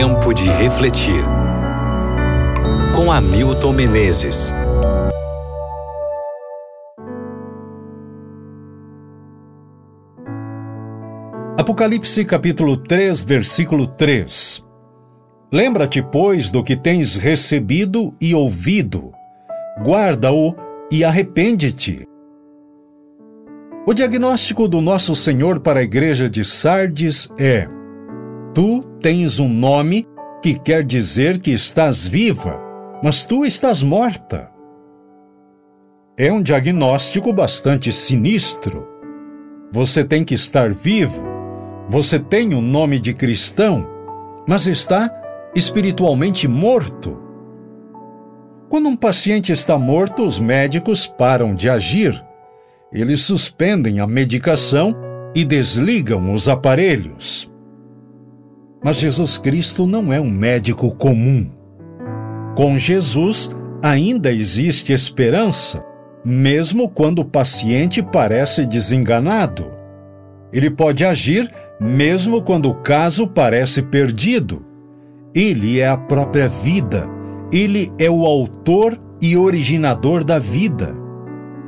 Tempo de refletir. Com Hamilton Menezes. Apocalipse capítulo 3, versículo 3. Lembra-te, pois, do que tens recebido e ouvido. Guarda-o e arrepende-te. O diagnóstico do nosso Senhor para a igreja de Sardes é: Tu tens um nome que quer dizer que estás viva, mas tu estás morta. É um diagnóstico bastante sinistro. Você tem que estar vivo, você tem o um nome de cristão, mas está espiritualmente morto. Quando um paciente está morto, os médicos param de agir eles suspendem a medicação e desligam os aparelhos. Mas Jesus Cristo não é um médico comum. Com Jesus ainda existe esperança, mesmo quando o paciente parece desenganado. Ele pode agir mesmo quando o caso parece perdido. Ele é a própria vida. Ele é o autor e originador da vida.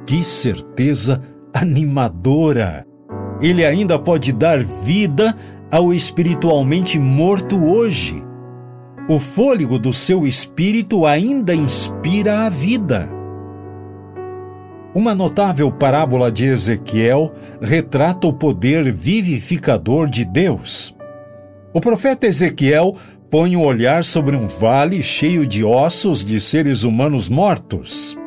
Que certeza animadora! Ele ainda pode dar vida ao espiritualmente morto hoje. O fôlego do seu espírito ainda inspira a vida. Uma notável parábola de Ezequiel retrata o poder vivificador de Deus. O profeta Ezequiel põe o um olhar sobre um vale cheio de ossos de seres humanos mortos.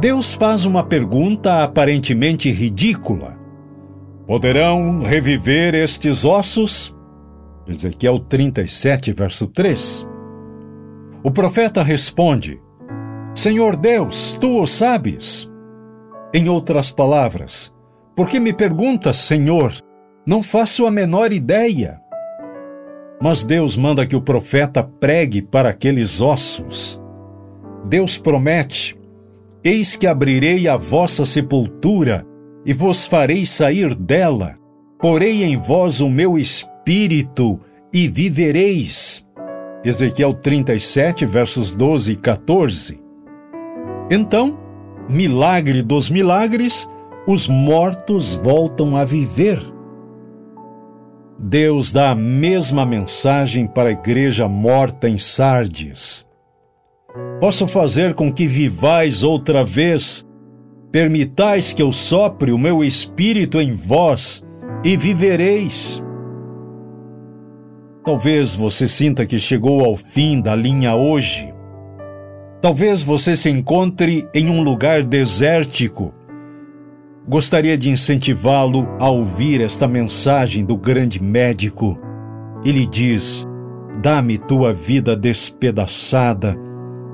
Deus faz uma pergunta aparentemente ridícula: Poderão reviver estes ossos? Ezequiel 37, verso 3. O profeta responde: Senhor Deus, tu o sabes. Em outras palavras, por que me perguntas, Senhor? Não faço a menor ideia. Mas Deus manda que o profeta pregue para aqueles ossos. Deus promete Eis que abrirei a vossa sepultura e vos farei sair dela. Porei em vós o meu espírito e vivereis. Ezequiel 37, versos 12 e 14. Então, milagre dos milagres, os mortos voltam a viver. Deus dá a mesma mensagem para a igreja morta em Sardes. Posso fazer com que vivais outra vez. Permitais que eu sopre o meu espírito em vós e vivereis. Talvez você sinta que chegou ao fim da linha hoje. Talvez você se encontre em um lugar desértico. Gostaria de incentivá-lo a ouvir esta mensagem do grande médico. Ele diz: Dá-me tua vida despedaçada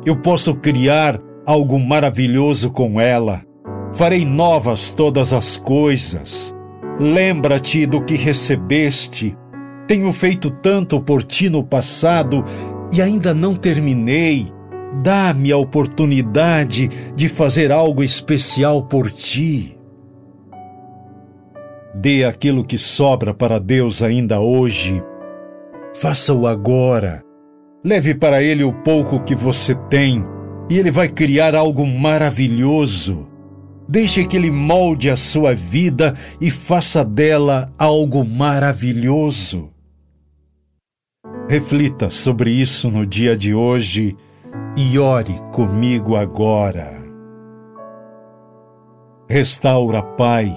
eu posso criar algo maravilhoso com ela. Farei novas todas as coisas. Lembra-te do que recebeste. Tenho feito tanto por ti no passado e ainda não terminei. Dá-me a oportunidade de fazer algo especial por ti. Dê aquilo que sobra para Deus ainda hoje. Faça-o agora Leve para ele o pouco que você tem e ele vai criar algo maravilhoso. Deixe que ele molde a sua vida e faça dela algo maravilhoso. Reflita sobre isso no dia de hoje e ore comigo agora. Restaura, Pai,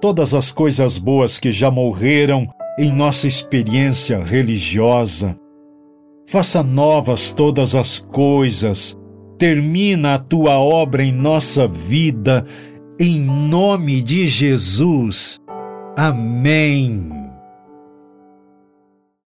todas as coisas boas que já morreram em nossa experiência religiosa faça novas todas as coisas, termina a tua obra em nossa vida, em nome de Jesus. Amém.